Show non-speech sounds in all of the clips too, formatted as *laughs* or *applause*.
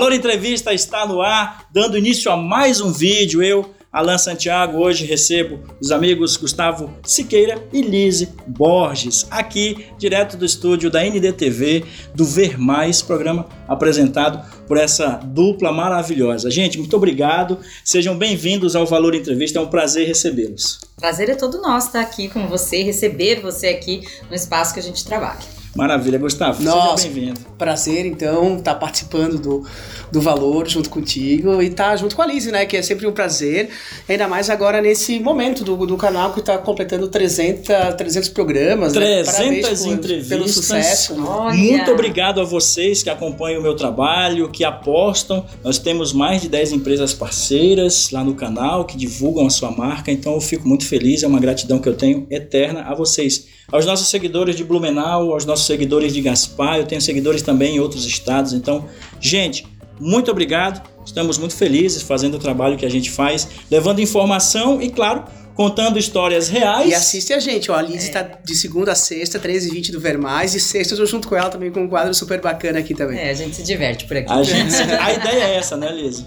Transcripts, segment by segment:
Valor Entrevista está no ar, dando início a mais um vídeo. Eu, Alan Santiago, hoje recebo os amigos Gustavo Siqueira e Lise Borges, aqui direto do estúdio da NDTV, do Ver Mais, programa apresentado por essa dupla maravilhosa. Gente, muito obrigado. Sejam bem-vindos ao Valor Entrevista. É um prazer recebê-los. Prazer é todo nosso estar aqui com você, receber você aqui no espaço que a gente trabalha. Maravilha, Gustavo. Nossa, seja bem-vindo. Prazer, então, estar tá participando do, do Valor junto contigo e estar tá junto com a Lise, né? Que é sempre um prazer. Ainda mais agora nesse momento do, do canal que está completando 300, 300 programas. 300 né? entrevistas. Pelo sucesso. Olha. Muito obrigado a vocês que acompanham o meu trabalho, que apostam. Nós temos mais de 10 empresas parceiras lá no canal que divulgam a sua marca. Então, eu fico muito feliz. É uma gratidão que eu tenho eterna a vocês aos nossos seguidores de Blumenau, aos nossos seguidores de Gaspar, eu tenho seguidores também em outros estados. Então, gente, muito obrigado. Estamos muito felizes fazendo o trabalho que a gente faz, levando informação e, claro, contando histórias reais. E assiste a gente, ó. A Liz está é. de segunda a sexta, 13 e 20 do Vermais, e sexta eu tô junto com ela também com um quadro super bacana aqui também. É, a gente se diverte por aqui. A, gente, a ideia é essa, né, Liz?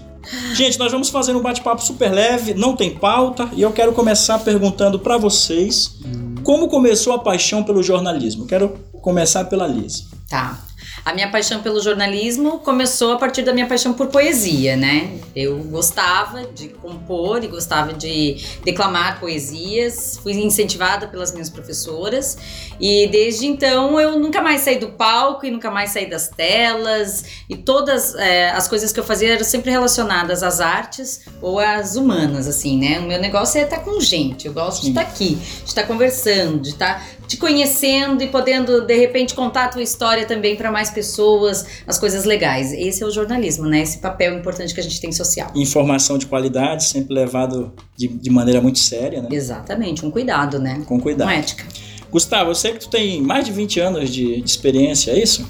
Gente, nós vamos fazer um bate-papo super leve, não tem pauta, e eu quero começar perguntando para vocês como começou a paixão pelo jornalismo. Quero começar pela Liz. Tá. A minha paixão pelo jornalismo começou a partir da minha paixão por poesia, né? Eu gostava de compor e gostava de declamar poesias, fui incentivada pelas minhas professoras e desde então eu nunca mais saí do palco e nunca mais saí das telas e todas é, as coisas que eu fazia eram sempre relacionadas às artes ou às humanas, assim, né? O meu negócio é estar com gente, eu gosto Sim. de estar aqui, de estar conversando, de estar te conhecendo e podendo de repente contar a tua história também para mais pessoas, as coisas legais. Esse é o jornalismo, né? Esse papel importante que a gente tem social. Informação de qualidade, sempre levado de, de maneira muito séria, né? Exatamente, um cuidado, né? Com cuidado. Com ética. Gustavo, eu sei que tu tem mais de 20 anos de, de experiência, é isso?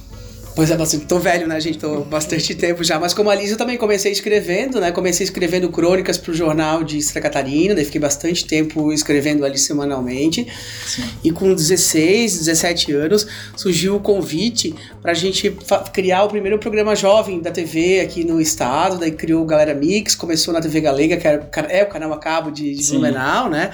Pois é, bastante. Tô velho, né, gente? Tô bastante tempo já. Mas como a Liz, eu também comecei escrevendo, né? Comecei escrevendo crônicas pro jornal de Santa Catarina, daí fiquei bastante tempo escrevendo ali semanalmente. Sim. E com 16, 17 anos, surgiu o convite pra gente criar o primeiro programa jovem da TV aqui no estado. Daí criou o Galera Mix, começou na TV Galega, que era, é o canal a cabo de, de Blumenau, né?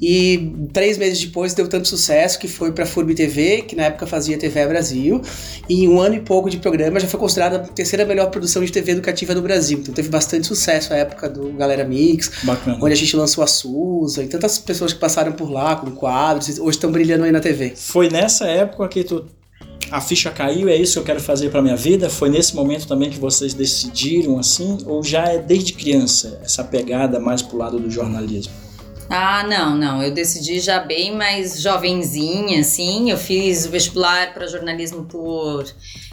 E três meses depois deu tanto sucesso que foi para a FURB TV, que na época fazia TV Brasil. E em um ano e pouco de programa já foi considerada a terceira melhor produção de TV educativa do Brasil. Então teve bastante sucesso a época do Galera Mix, Bacana. onde a gente lançou a Susa e tantas pessoas que passaram por lá com quadros, hoje estão brilhando aí na TV. Foi nessa época que tu a ficha caiu, é isso que eu quero fazer para minha vida? Foi nesse momento também que vocês decidiram assim? Ou já é desde criança essa pegada mais pro lado do jornalismo? Ah, não, não. Eu decidi já bem mais jovenzinha, assim. Eu fiz o vestibular para jornalismo por.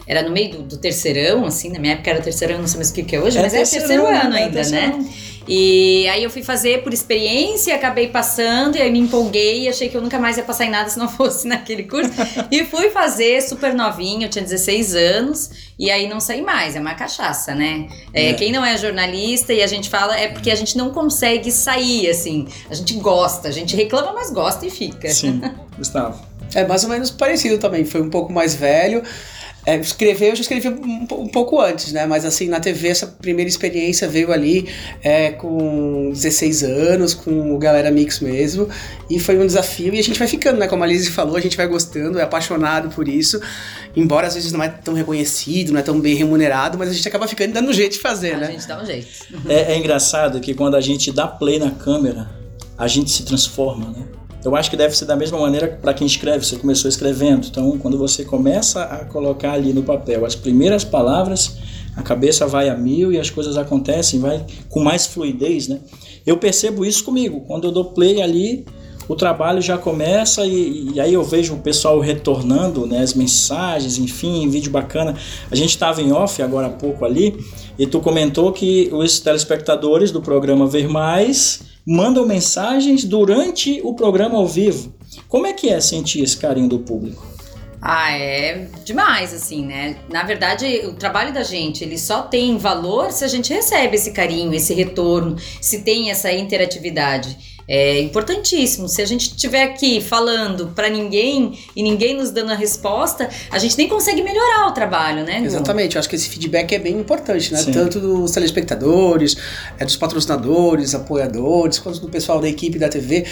Era no meio do, do, terceirão, assim. Na minha época era terceirão, não sei mais o que, que é hoje, é mas é terceiro ano é ainda, né? E aí eu fui fazer por experiência, acabei passando, e aí me empolguei e achei que eu nunca mais ia passar em nada se não *laughs* fosse naquele curso. e fui fazer super novinha, eu tinha 16 anos, e aí não saí mais, é uma cachaça, né? É, é. Quem não é jornalista e a gente fala é porque a gente não consegue sair, assim. A gente gosta, a gente reclama, mas gosta e fica. Sim, *laughs* Gustavo. É mais ou menos parecido também, foi um pouco mais velho. É, escrever, eu já escrevi um, um, pouco antes, né? Mas assim, na TV, essa primeira experiência veio ali é, com 16 anos, com o Galera Mix mesmo. E foi um desafio. E a gente vai ficando, né? Como a Lizzie falou, a gente vai gostando, é apaixonado por isso. Embora às vezes não é tão reconhecido, não é tão bem remunerado, mas a gente acaba ficando dando um jeito de fazer, a né? A gente dá um jeito. É, é engraçado que quando a gente dá play na câmera, a gente se transforma, né? Eu acho que deve ser da mesma maneira para quem escreve. Você começou escrevendo, então quando você começa a colocar ali no papel as primeiras palavras, a cabeça vai a mil e as coisas acontecem, vai com mais fluidez, né? Eu percebo isso comigo. Quando eu dou play ali, o trabalho já começa e, e, aí eu vejo o pessoal retornando, né, as mensagens, enfim, vídeo bacana. A gente estava em off agora há pouco ali e tu comentou que os telespectadores do programa Ver Mais mandam mensagens durante o programa ao vivo. Como é que é sentir esse carinho do público? Ah, é demais, assim, né? Na verdade, o trabalho da gente, ele só tem valor se a gente recebe esse carinho, esse retorno, se tem essa interatividade. É importantíssimo. Se a gente estiver aqui falando para ninguém e ninguém nos dando a resposta, a gente nem consegue melhorar o trabalho, né? Gu? Exatamente, eu acho que esse feedback é bem importante, né? Sim. Tanto dos telespectadores, é dos patrocinadores, apoiadores, quanto do pessoal da equipe da TV.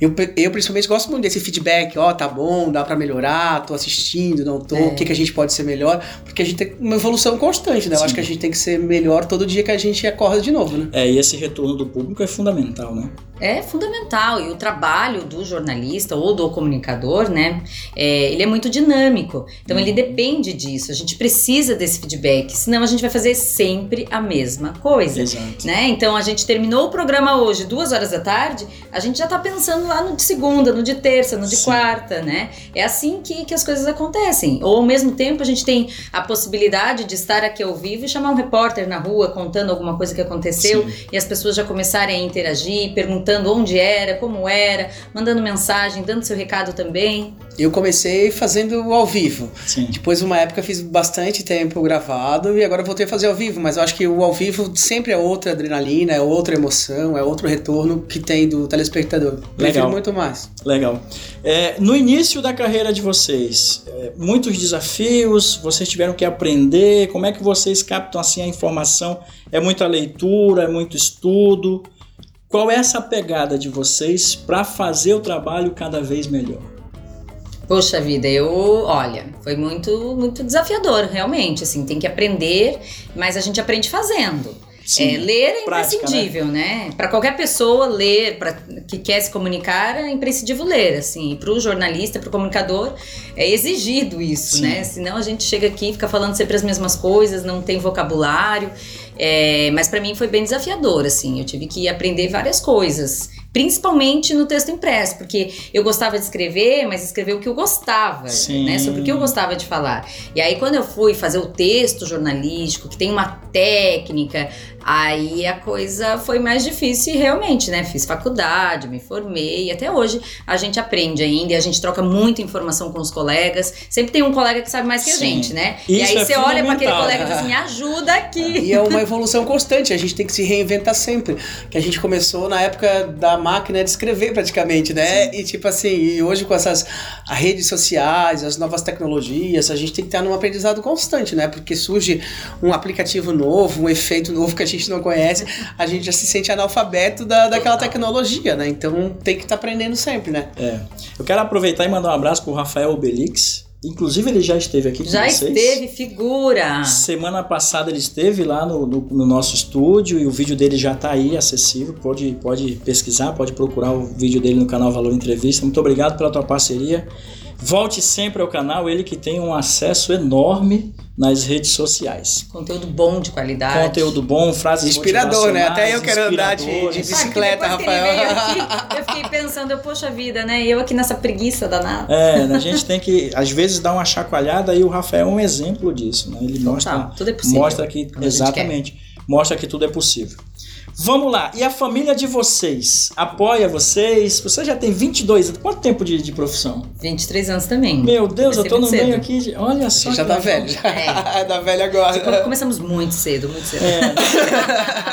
Eu, eu principalmente gosto muito desse feedback, ó, tá bom, dá pra melhorar, tô assistindo, não tô, É. o que, que a gente pode ser melhor, porque a gente tem uma evolução constante, né? Eu Sim. acho que a gente tem que ser melhor todo dia que a gente acorda de novo, né? É, e esse retorno do público é fundamental, né? É fundamental e o trabalho do jornalista ou do comunicador, né? é, ele é muito dinâmico. Então ele depende disso. A gente precisa desse feedback, senão a gente vai fazer sempre a mesma coisa. Exato. Né? Então a gente terminou o programa hoje, duas horas da tarde, a gente já tá pensando lá no de segunda, no de terça, no de Sim. quarta, né? É assim que, que as coisas acontecem. Ou ao mesmo tempo a gente tem a possibilidade de estar aqui ao vivo e chamar um repórter na rua contando alguma coisa que aconteceu Sim. e as pessoas já começarem a interagir, perguntando onde era, como era, mandando mensagem, dando seu recado também. Eu comecei fazendo ao vivo. Sim. Depois, uma época, eu fiz bastante tempo gravado e agora voltei a fazer ao vivo. Mas eu acho que o ao vivo sempre é outra adrenalina, é outra emoção, é outro retorno que tem do telespectador. Prefiro Legal. muito mais. Legal. É, no início da carreira de vocês, é, muitos desafios, vocês tiveram que aprender, como é que vocês captam assim a informação? É muita leitura, é muito estudo? Qual é essa pegada de vocês para fazer o trabalho cada vez melhor? Poxa vida, eu, olha, foi muito, muito desafiador, realmente, assim, tem que aprender, mas a gente aprende fazendo. É, ler é prática, imprescindível, né? Para qualquer pessoa ler, para que quer se comunicar, é imprescindível ler, assim. Para o jornalista, para o comunicador, é exigido isso, Sim. né? Senão a gente chega aqui e fica falando sempre as mesmas coisas, não tem vocabulário. É, mas para mim foi bem desafiador, assim. Eu tive que aprender várias coisas. Principalmente no texto impresso, porque eu gostava de escrever, mas escrever o que eu gostava, Sim. né? Sobre o que eu gostava de falar. E aí, quando eu fui fazer o texto jornalístico, que tem uma técnica, aí a coisa foi mais difícil e realmente, né? Fiz faculdade, me formei, e até hoje a gente aprende ainda e a gente troca muita informação com os colegas. Sempre tem um colega que sabe mais que a Sim. gente, né? e Isso aí é você olha para aquele colega e diz assim: me ajuda aqui. E é uma evolução constante, a gente tem que se reinventar sempre. Que a gente começou na época da máquina de escrever, praticamente, né? E tipo assim, e hoje com essas as redes sociais, as novas tecnologias, a gente tem que estar num aprendizado constante, né? Porque surge um aplicativo novo, um efeito novo que a gente não conhece, a gente já se sente analfabeto da, daquela tecnologia, né? Então tem que estar aprendendo sempre, né? É. Eu quero aproveitar e mandar um abraço pro Rafael Obelix. Inclusive, ele já esteve aqui com Já vocês. esteve figura. Semana passada ele esteve lá no, no- no nosso estúdio e o vídeo dele já está aí acessível. Pode, pode pesquisar, pode procurar o vídeo dele no canal Valor Entrevista. Muito obrigado pela tua parceria. Volte sempre ao canal, ele que tem um acesso enorme nas redes sociais. Conteúdo bom de qualidade. Conteúdo bom, frases Inspirador, né? Até eu quero andar de- de bicicleta, Rafael. aqui, *laughs* eu fiquei pensando, eu, poxa vida, né? E eu aqui nessa preguiça danada. É, a gente tem que, às vezes, dar uma chacoalhada e o Rafael é um exemplo disso, né? Ele mostra, Total, tudo é possível. mostra que, exatamente, mostra que tudo é possível. Vamos lá, e a família de vocês apoia vocês? Você já tem 22 anos, quanto tempo de, de profissão? 23 anos também. Meu Deus, eu tô no meio cedo. aqui, de, olha só. já tá legal. velho, já. *laughs* *laughs* tá velho agora. Come- Começamos muito cedo, muito cedo. É,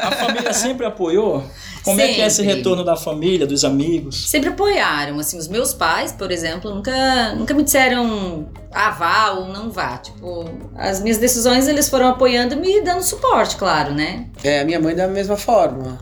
a família sempre apoiou? *laughs* Como é que é esse Sempre. retorno da família, dos amigos? Sempre apoiaram, assim, os meus pais, por exemplo, nunca, nunca me disseram ah, vá ou não vá. Tipo, as minhas decisões eles foram apoiando e me dando suporte, claro, né? É, a minha mãe da mesma forma.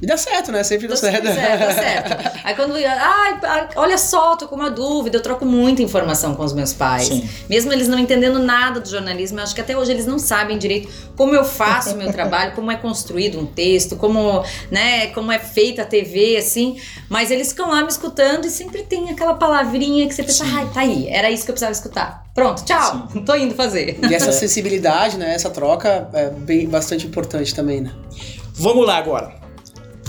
E dá certo, né? Sempre dá Dá certo. certo, dá certo. *laughs* Aí quando ai, ah, olha só, tô com uma dúvida, eu troco muita informação com os meus pais. Sim. Mesmo eles não entendendo nada do jornalismo, eu acho que até hoje eles não sabem direito como eu faço o meu trabalho, como é construído um texto, como, né, como é feita a TV, assim. Mas eles ficam lá me escutando e sempre tem aquela palavrinha que você pensa, Sim. ai, tá aí, era isso que eu precisava escutar. Pronto, tchau, *laughs* tô indo fazer. E essa *laughs* sensibilidade, né? Essa troca é bem, bastante importante também, né? Vamos lá agora.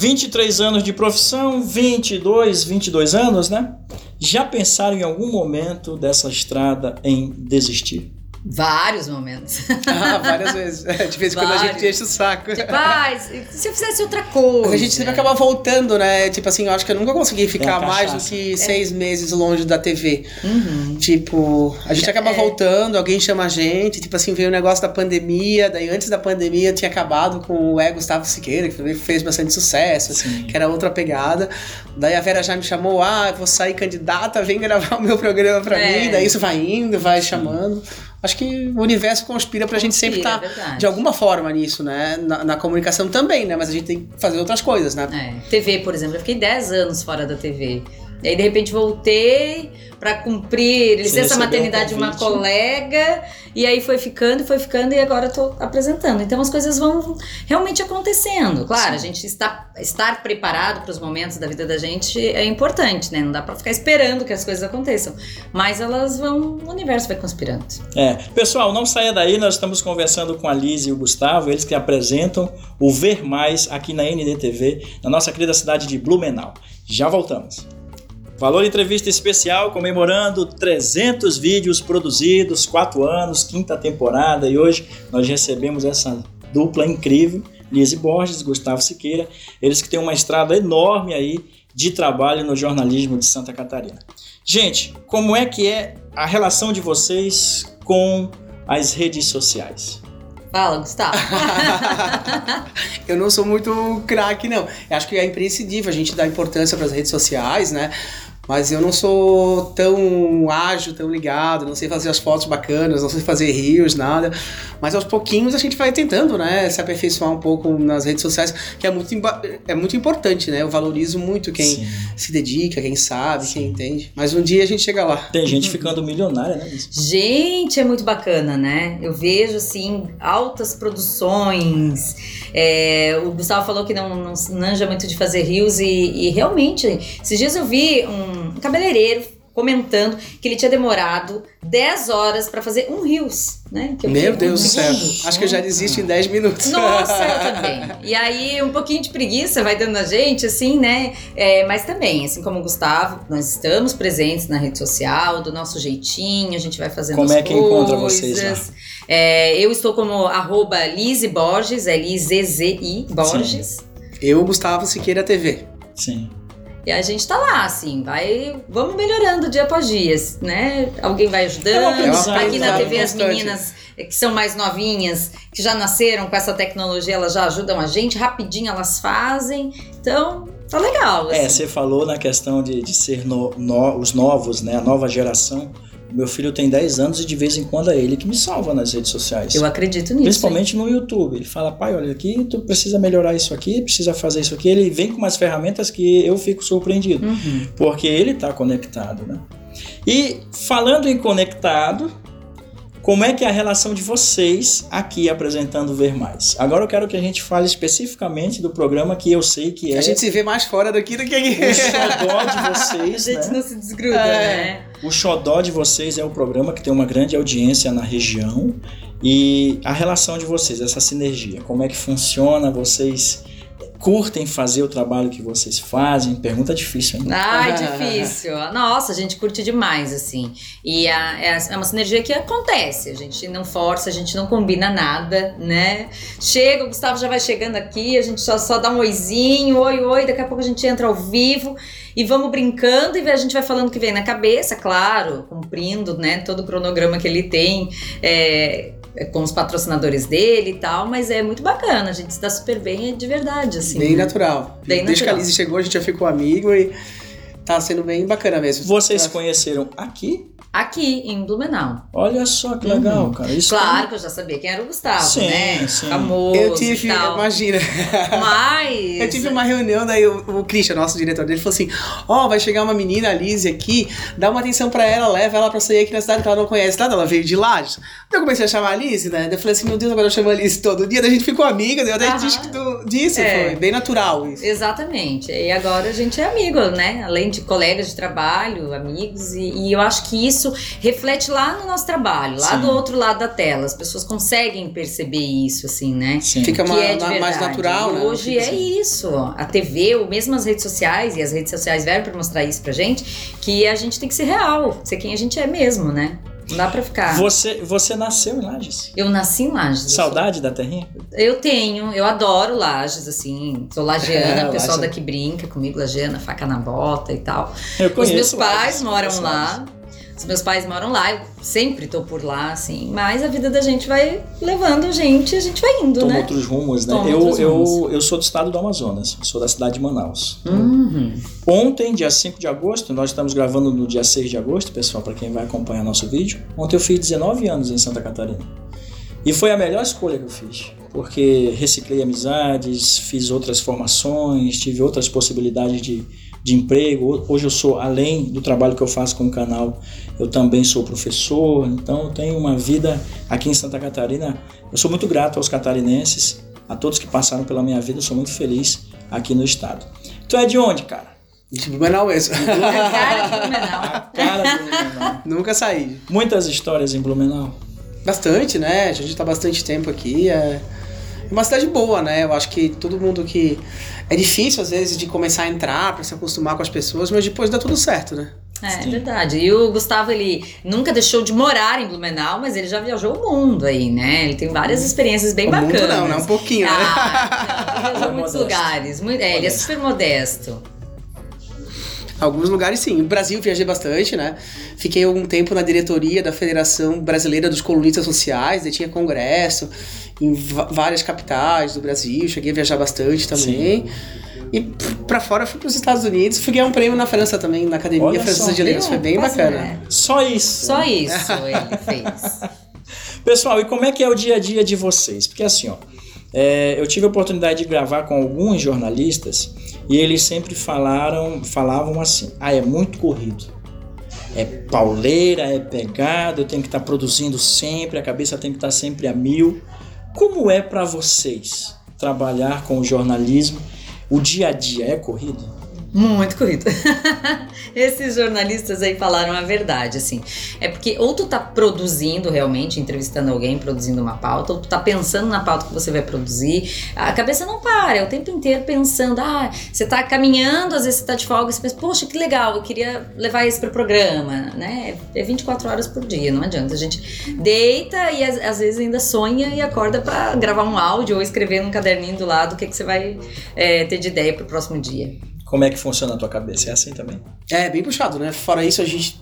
23 anos de profissão, 22, 22 anos, né? Já pensaram em algum momento dessa estrada em desistir? Vários momentos. *laughs* Ah, várias vezes. De vez em quando a gente enche o saco. Tipo, ah, se eu fizesse outra coisa. A gente sempre acaba voltando, né? Tipo assim, eu acho que eu nunca consegui ficar a mais do que seis meses longe da TV. Uhum. Tipo, a gente acaba É. voltando, alguém chama a gente, tipo assim, veio o negócio da pandemia, daí antes da pandemia tinha acabado com o É Gustavo Siqueira, que fez bastante sucesso, Sim. que era outra pegada. Daí a Vera já me chamou, ah, vou sair candidata, vem gravar o meu programa pra É. mim, daí isso vai indo, vai chamando. Acho que o universo conspira pra gente sempre Conspira, estar é verdade. de alguma forma nisso, né? Na, na comunicação também, né? Mas a gente tem que fazer outras coisas, né? É, TV, por exemplo, eu fiquei 10 anos fora da TV. E aí, de repente, voltei pra cumprir licença maternidade um de uma colega. E aí foi ficando, foi ficando, e agora tô apresentando. Então as coisas vão realmente acontecendo. Claro, a gente está, estar preparado para os momentos da vida da gente é importante, né? Não dá pra ficar esperando que as coisas aconteçam. Mas elas vão, o universo vai conspirando. É. Pessoal, não saia daí, nós estamos conversando com a Liz e o Gustavo, eles que apresentam o Ver Mais aqui na NDTV, na nossa querida cidade de Blumenau. Já voltamos. Valor entrevista especial comemorando 300 vídeos produzidos, 4 anos, quinta temporada, e hoje nós recebemos essa dupla incrível, Lise Borges e Gustavo Siqueira, eles que têm uma estrada enorme aí de trabalho no jornalismo de Santa Catarina. Gente, como é que é a relação de vocês com as redes sociais? Fala, Gustavo. *laughs* eu não sou muito craque, não. Eu acho que é imprescindível a gente dar importância para as redes sociais, né? Mas eu não sou tão ágil, tão ligado, não sei fazer as fotos bacanas, não sei fazer rios, nada. Mas aos pouquinhos a gente vai tentando, né? Se aperfeiçoar um pouco nas redes sociais, que é muito, é muito importante, né? Eu valorizo muito quem Sim. se dedica, quem sabe, quem entende. Mas um dia a gente chega lá. Tem gente ficando milionária, né? Gente, é muito bacana, né? Eu vejo, assim, altas produções. É, o Gustavo falou que não, não manja muito de fazer rios e, e realmente, esses dias eu vi um cabeleireiro comentando que ele tinha demorado 10 horas pra fazer um rios, né? Que eu Meu Deus do céu. Acho que eu já desisto em 10 minutos. Nossa, eu *laughs* também. E aí, um pouquinho de preguiça vai dando a gente, assim, né? É, mas também, assim como o Gustavo, nós estamos presentes na rede social, do nosso jeitinho, a gente vai fazendo Como as é que encontra vocês lá? coisas. É, eu estou como arroba Lizzy Borges, L-I-Z-Z-I Borges. Eu, Gustavo Siqueira TV. Sim. E a gente tá lá, assim, vai. Vamos melhorando dia após dia, né? Alguém vai ajudando. É Aqui na? TV, as meninas que são mais novinhas, que já nasceram com essa tecnologia, elas já ajudam a gente, rapidinho elas fazem. Então, tá legal. É, assim. você falou na questão de, de ser no- no- os novos, né? A nova geração. Meu filho tem 10 anos e de vez em quando é ele que me salva nas redes sociais. Eu acredito nisso. Principalmente no YouTube. Ele fala, pai, olha aqui, tu precisa melhorar isso aqui, precisa fazer isso aqui. Ele vem com umas ferramentas que eu fico surpreendido. Uhum. Porque ele está conectado, né? E falando em conectado, como é que é a relação de vocês aqui apresentando Ver Mais? Agora eu quero que a gente fale especificamente do programa que eu sei que é A gente se vê mais fora daqui do que aqui. o xodó de A vocês, gente né? não se desgruda, É. né? O xodó de vocês é o programa que tem uma grande audiência na região e a relação de vocês, essa sinergia, como é que funciona? Vocês curtem fazer o trabalho que vocês fazem? Pergunta difícil, hein? Ai, *laughs* difícil. Nossa, a gente curte demais, assim. E a- é, é uma sinergia que acontece. A gente não força, a gente não combina nada, né? Chega, o Gustavo já vai chegando aqui, a gente só, só dá um oizinho, oi, oi, daqui a pouco a gente entra ao vivo e vamos brincando e a gente vai falando o que vem na cabeça, claro, cumprindo, né, todo o cronograma que ele tem. é, é, com os patrocinadores dele e tal, mas é muito bacana, a gente se dá super bem, é de verdade, assim. Bem né? natural. Bem Desde que a natural. Lizzie chegou, a gente já ficou amigo e tá sendo bem bacana mesmo. Vocês se Tá. conheceram aqui? Aqui, em Blumenau. Olha só que legal, Uhum. cara. Isso Claro que eu já sabia quem era o Gustavo, Sim, né? sim. Famoso Eu tive, e tal. imagina, Mas. eu tive uma reunião, daí o, o Christian, nosso diretor dele, falou assim: Ó, vai chegar uma menina, a Lizzie, aqui, dá uma atenção pra ela, leva ela pra sair aqui na cidade que ela não conhece nada, ela veio de Lages. Daí eu comecei a chamar a Lizzie, né? Daí eu falei assim: Meu Deus, agora eu chamo a Lizzie todo dia, daí a gente ficou amiga, daí eu até Aham. disse disso, É. foi bem natural isso. Exatamente. E agora a gente é amigo, né? Além de colegas de trabalho, amigos. E, e eu acho que isso reflete lá no nosso trabalho, lá Sim. do outro lado da tela. As pessoas conseguem perceber isso, assim, né? Sim. Fica que uma- é de na- mais natural, né? Hoje é assim. isso. A TV, ou mesmo as redes sociais, e as redes sociais vieram para mostrar isso pra gente, que a gente tem que ser real, ser quem a gente é mesmo, né? Não dá pra ficar. Você, você nasceu em Lages? Eu nasci em Lages. Saudade da terrinha? Eu tenho, eu adoro Lages, assim. Sou lagiana, o *laughs* pessoal Lages. daqui brinca comigo, lagiana, faca na bota e tal. Eu Os conheço meus pais Lages, moram lá. Os meus pais moram lá, eu sempre tô por lá, assim. Mas a vida da gente vai levando a gente, a gente vai indo, Toma né? outros rumos, né? Toma eu, outros eu, rumos. eu sou do estado do Amazonas, sou da cidade de Manaus. Uhum. Ontem, dia 5 de agosto, nós estamos gravando no dia 6 de agosto, pessoal, para quem vai acompanhar nosso vídeo. Ontem eu fiz 19 anos em Santa Catarina. E foi a melhor escolha que eu fiz, porque reciclei amizades, fiz outras formações, tive outras possibilidades de, de emprego. Hoje eu sou, além do trabalho que eu faço com o canal, eu também sou professor, então eu tenho uma vida aqui em Santa Catarina. Eu sou muito grato aos catarinenses, a todos que passaram pela minha vida, eu sou muito feliz aqui no estado. Tu é de onde, cara? De Blumenau mesmo. *laughs* Cara de Blumenau. A cara do Blumenau. Nunca saí. Muitas histórias em Blumenau. Bastante, né? A gente tá bastante tempo aqui. É uma cidade boa, né? Eu acho que todo mundo que. É difícil, às vezes, de começar a entrar pra se acostumar com as pessoas, mas depois dá tudo certo, né? É, Sim. verdade. E o Gustavo, ele nunca deixou de morar em Blumenau, mas ele já viajou o mundo aí, né? Ele tem várias experiências bem o mundo bacanas. não, né? Um pouquinho, né? Ah, não, ele viajou É muitos modesto. lugares. Muito, é, ele é super modesto. Alguns lugares sim. No Brasil viajei bastante, né? Fiquei algum tempo na diretoria da Federação Brasileira dos Colunistas Sociais, daí tinha congresso em várias capitais do Brasil, cheguei a viajar bastante também. E pff, pra fora fui pros Estados Unidos, fui ganhar um prêmio na França também, na Academia Olha Francesa só. de Letras, foi bem Quase, bacana. né? Só isso. Só isso ele fez. *laughs* Pessoal, e como é que é o dia a dia de vocês? Porque assim, ó, é, eu tive a oportunidade de gravar com alguns jornalistas e eles sempre falaram, falavam assim: ah, é muito corrido. É pauleira, é pegada, eu tenho que estar produzindo sempre, a cabeça tem que estar sempre a mil. Como é pra vocês trabalhar com o jornalismo? O dia a dia é corrido? Muito corrido. *laughs* Esses jornalistas aí falaram a verdade, assim. É porque ou tu tá produzindo realmente, entrevistando alguém, produzindo uma pauta, ou tu tá pensando na pauta que você vai produzir. A cabeça não para, é o tempo inteiro pensando. Ah, você tá caminhando, às vezes você tá de folga, você pensa, poxa, que legal, eu queria levar isso pro programa, né? É 24 horas por dia, não adianta. A gente deita e às, vezes ainda sonha e acorda pra gravar um áudio ou escrever num caderninho do lado o que, que você vai é, ter de ideia pro próximo dia. Como é que funciona a tua cabeça? É assim também? É, bem puxado, né? Fora isso, a gente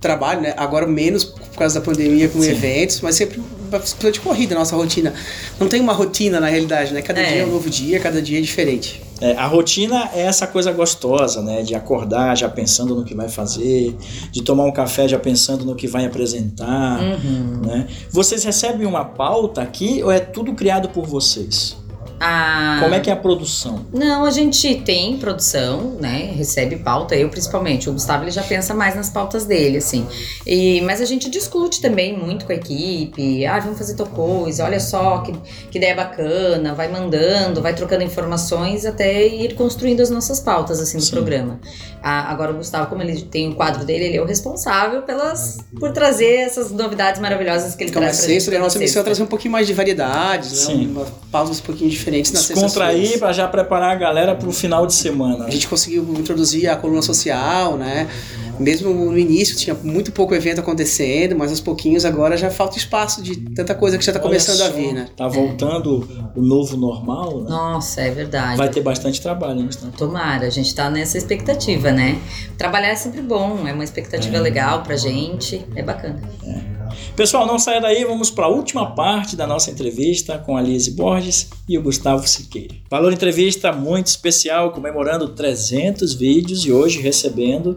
trabalha, né? Agora menos por causa da pandemia com Sim. eventos, mas sempre bastante corrida a nossa rotina. Não tem uma rotina na realidade, né? Cada É. dia é um novo dia, cada dia é diferente. É, a rotina é essa coisa gostosa, né? De acordar já pensando no que vai fazer, de tomar um café já pensando no que vai apresentar, Uhum. né? Vocês recebem uma pauta aqui ou é tudo criado por vocês? Ah, Como é que é a produção? Não, a gente tem produção, né? Recebe pauta, eu principalmente. O Gustavo ele já pensa mais nas pautas dele, assim. E, mas a gente discute também muito com a equipe. Ah, vamos fazer tal coisa, olha só que, que ideia bacana. Vai mandando, vai trocando informações até ir construindo as nossas pautas, assim, do Sim. programa. Ah, agora o Gustavo, como ele tem o quadro dele, ele é o responsável pelas, por trazer essas novidades maravilhosas que ele Então, a traz pra gente sexta, a nossa missão é trazer um pouquinho mais de variedades, né? Sim. Uma, pautas um pouquinho diferentes nas Descontrair para já preparar a galera para o final de semana. A gente conseguiu introduzir a coluna social, né? Mesmo no início tinha muito pouco evento acontecendo, mas aos pouquinhos agora já falta espaço de tanta coisa que já tá Olha começando a só, vir, né? Tá voltando o novo normal, né? Nossa, é verdade. Vai ter bastante trabalho, né? Tomara, a gente tá nessa expectativa, né? Trabalhar é sempre bom, é uma expectativa É. legal pra gente, é bacana. Pessoal, não saia daí, vamos para a última parte da nossa entrevista com a Lise Borges e o Gustavo Siqueira. Valor entrevista muito especial, comemorando 300 vídeos e hoje recebendo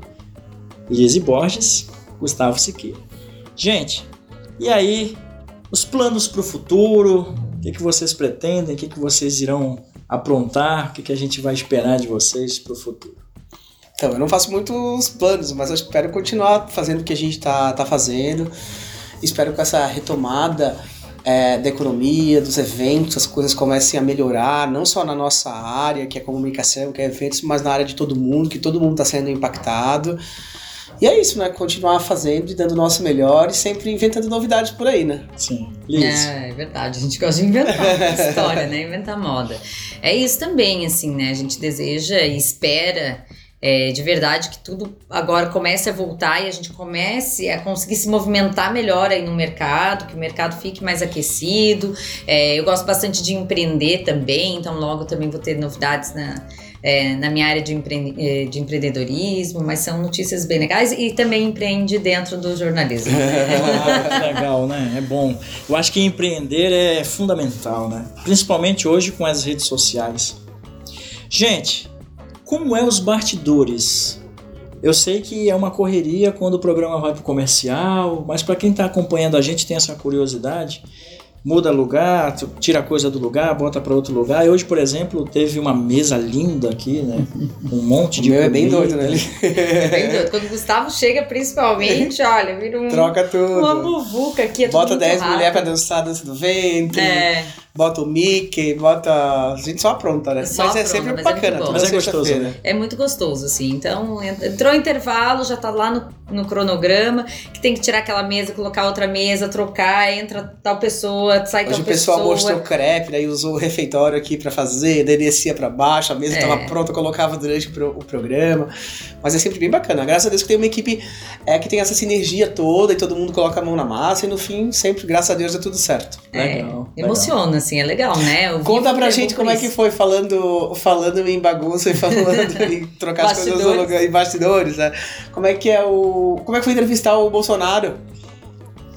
Lise Borges, Gustavo Siqueira. Gente, e aí, os planos para o futuro? O que, que vocês pretendem? O que, que vocês irão aprontar? O que, que a gente vai esperar de vocês para o futuro? Então, eu não faço muitos planos, mas eu espero continuar fazendo o que a gente tá, tá fazendo. Espero que essa retomada é, da economia, dos eventos, as coisas comecem a melhorar, não só na nossa área, que é comunicação, que é eventos, mas na área de todo mundo, que todo mundo está sendo impactado. E é isso, né? Continuar fazendo e dando o nosso melhor e sempre inventando novidades por aí, né? Sim. É, é verdade, a gente gosta de inventar *laughs* história, né? Inventar moda. É isso também, assim, né? A gente deseja e espera é, de verdade que tudo agora comece a voltar e a gente comece a conseguir se movimentar melhor aí no mercado, que o mercado fique mais aquecido. É, eu gosto bastante de empreender também, então logo também vou ter novidades na, é, na minha área de, empre é, de empreendedorismo, mas são notícias bem legais e também empreende dentro do jornalismo. *laughs* Legal, né? É bom. Eu acho que empreender é fundamental, né? Principalmente hoje com as redes sociais. Gente, como é os bastidores? Eu sei que é uma correria quando o programa vai para o comercial, mas para quem está acompanhando a gente tem essa curiosidade muda lugar, tira a coisa do lugar, bota para outro lugar. E hoje, por exemplo, teve uma mesa linda aqui, né? Um monte de. O meu é bem doido, né? É bem doido. Quando o Gustavo chega, principalmente, *laughs* olha, vira um. Troca tudo. Uma muvuca aqui. É bota 10 mulheres pra dançar a dança do ventre. É. Bota o Mickey, bota. A gente só apronta, né? Só mas é apronta, sempre mas é bacana, toda Mas é gostoso, né? É muito gostoso, assim. Então, entrou intervalo, já tá lá no, no cronograma, que tem que tirar aquela mesa, colocar outra mesa, trocar, entra tal pessoa, sai Hoje tal o pessoal pessoa. mostrou crepe, daí usou o refeitório aqui pra fazer, daí descia pra baixo, a mesa É. tava pronta, colocava durante o, pro- o programa. Mas é sempre bem bacana. Graças a Deus que tem uma equipe é, que tem essa sinergia toda e todo mundo coloca a mão na massa e no fim, sempre, graças a Deus, dá tudo certo. É, Legal, emociona, assim, é legal, né? Eu Conta pra gente como é que foi falando, falando em bagunça e falando *laughs* em trocar as coisas em bastidores, né? Como é que é o. Como é que foi entrevistar o Bolsonaro?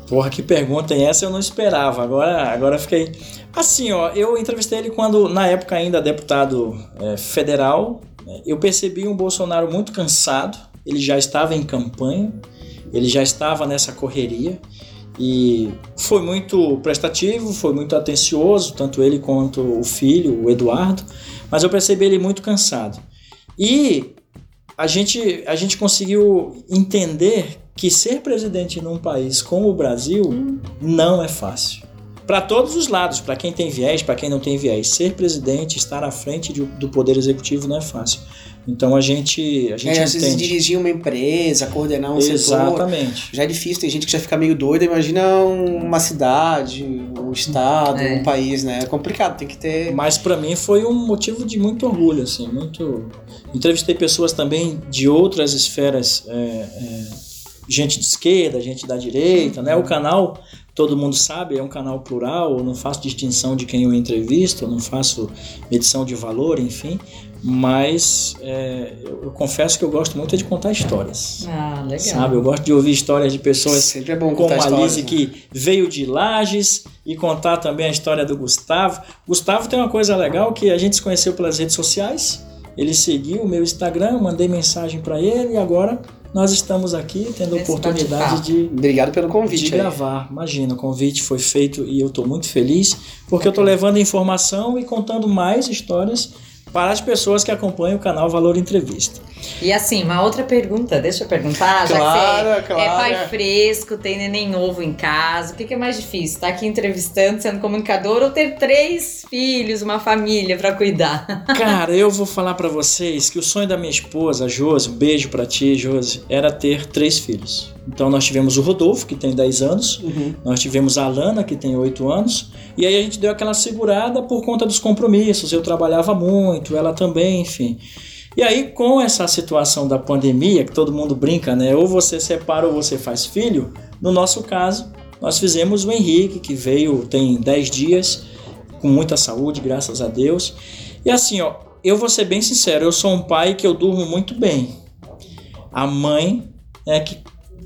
Porra, que pergunta é essa? Eu não esperava. Agora, agora fiquei. Assim, ó, eu entrevistei ele quando, na época ainda deputado é, federal, né, eu percebi um Bolsonaro muito cansado. Ele já estava em campanha, ele já estava nessa correria e foi muito prestativo, foi muito atencioso, tanto ele quanto o filho, o Eduardo. Mas eu percebi ele muito cansado. E a gente, a gente conseguiu entender que ser presidente num país como o Brasil não é fácil. Para todos os lados, para quem tem viés, para quem não tem viés, ser presidente, estar à frente de- do poder executivo não é fácil. Então a gente, a gente É, às vezes entende. dirigir uma empresa, coordenar um setor. Exatamente. Já é difícil, tem gente que já fica meio doida, imagina uma cidade, um estado, É. um país, né? É complicado, tem que ter. Mas para mim foi um motivo de muito orgulho, assim, muito. Entrevistei pessoas também de outras esferas, é, é, gente de esquerda, gente da direita, né? O canal, todo mundo sabe, é um canal plural. Eu não faço distinção de quem eu entrevisto, eu não faço medição de valor, enfim. Mas é, eu, eu confesso que eu gosto muito de contar histórias. Ah, legal. Sabe, eu gosto de ouvir histórias de pessoas Sempre é bom como contar a. Lise né? que veio de Lages e contar também a história do Gustavo. Gustavo tem uma coisa legal que a gente se conheceu pelas redes sociais. Ele seguiu o meu Instagram, mandei mensagem para ele e agora nós estamos aqui tendo a oportunidade de, Obrigado pelo de convite. aí. gravar. Imagina, o convite foi feito e eu estou muito feliz porque eu estou levando informação e contando mais histórias para as pessoas que acompanham o canal Valor Entrevista. E assim, uma outra pergunta, deixa eu perguntar, já Claro, que você claro. é pai fresco, tem neném novo em casa, o que, que é mais difícil? Estar aqui entrevistando, sendo comunicador ou ter três filhos, uma família pra cuidar? *laughs* Cara, eu vou falar pra vocês que o sonho da minha esposa, Josi, um beijo pra ti, Josi, era ter três filhos. Então nós tivemos o Rodolfo, que tem 10 anos, Uhum. nós tivemos a Alana, que tem 8 anos, e aí a gente deu aquela segurada por conta dos compromissos. Eu trabalhava muito, ela também, enfim. E aí, com essa situação da pandemia, que todo mundo brinca, né? Ou você separa ou você faz filho, no nosso caso, nós fizemos o Henrique, que veio tem 10 dias, com muita saúde, graças a Deus. E assim, ó, eu vou ser bem sincero, eu sou um pai que eu durmo muito bem. A mãe é que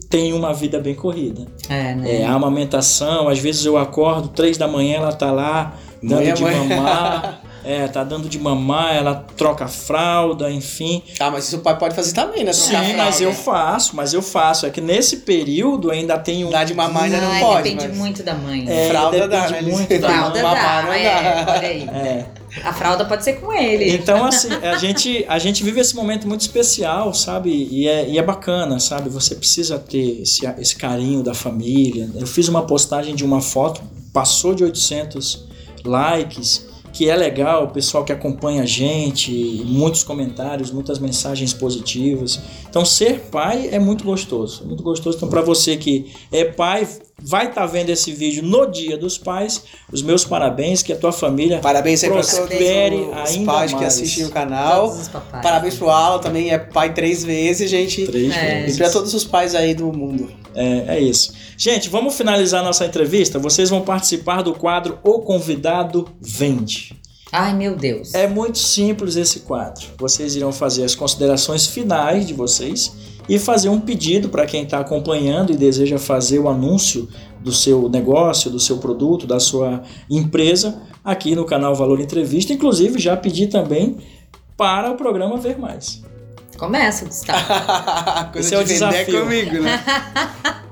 tem uma vida bem corrida. É, né? É, a amamentação, às vezes eu acordo, três da manhã ela tá lá dando Mãe é de mãe. mamar. *laughs* É, tá dando de mamar, ela troca a fralda, enfim. Ah, mas isso o pai pode fazer também, né? Sim, Trocar mas eu faço, mas eu faço. É que nesse período ainda tem um. Dar de mamar ainda não Ai, pode, depende mas- muito da mãe. É, Fralda dá, depende né? muito da Fralda Mamar dá, não é, dá. olha aí. É. A fralda pode ser com ele. Então, assim, a gente, a gente vive esse momento muito especial, sabe? E é, e é bacana, sabe? Você precisa ter esse, esse carinho da família. Eu fiz uma postagem de uma foto, passou de 800 likes, que é legal, o pessoal que acompanha a gente, muitos comentários, muitas mensagens positivas. Então, ser pai é muito gostoso, é muito gostoso. Então, para você que é pai, vai estar tá vendo esse vídeo no Dia dos Pais. Os meus parabéns, que a tua família parabéns aí prospere para todos os pais mais. que assistem o canal. Parabéns pro Alan, também é pai três vezes, gente. Três é. vezes. E para todos os pais aí do mundo. É, é isso. Gente, vamos finalizar nossa entrevista. Vocês vão participar do quadro O Convidado Vende. Ai, meu Deus. É muito simples esse quadro. Vocês irão fazer as considerações finais de vocês e fazer um pedido para quem está acompanhando e deseja fazer o anúncio do seu negócio, do seu produto, da sua empresa aqui no canal Valor Entrevista. Inclusive, já pedi também para o programa Ver Mais. Começa, Gustavo. *laughs* Esse é o desafio. comigo, né? *laughs*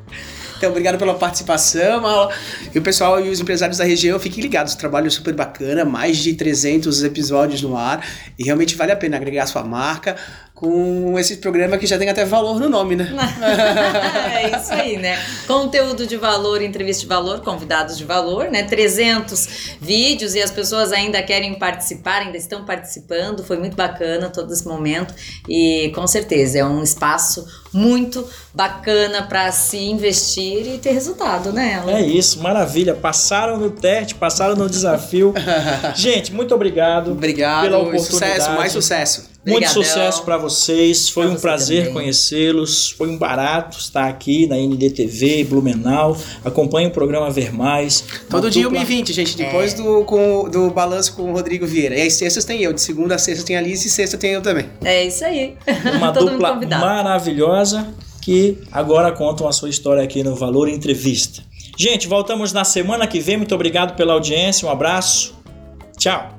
Então, obrigado pela participação. E o pessoal e os empresários da região, fiquem ligados. O trabalho é super bacana, mais de 300 episódios no ar. E realmente vale a pena agregar a sua marca com esse programa que já tem até valor no nome, né? *laughs* é isso aí, né? Conteúdo de valor, entrevista de valor, convidados de valor, né? 300 vídeos e as pessoas ainda querem participar, ainda estão participando. Foi muito bacana todo esse momento e com certeza é um espaço muito bacana para se investir e ter resultado, né? É isso, maravilha. Passaram no teste, passaram no desafio. *laughs* Gente, muito obrigado. Obrigado. Pela oportunidade. Sucesso, mais sucesso. Muito Obrigadão. sucesso para vocês. Foi pra um prazer conhecê-los. Foi um barato estar aqui na NDTV, Blumenau. Acompanhe o programa Ver Mais. Todo dia dupla... 1h20, gente. Depois é. do, com, do balanço com o Rodrigo Vieira. E aí, sextas tem eu. De segunda a sexta tem a Liz e sexta tem eu também. É isso aí. Uma *laughs* dupla maravilhosa que agora contam a sua história aqui no Valor Entrevista. Gente, voltamos na semana que vem. Muito obrigado pela audiência. Um abraço. Tchau.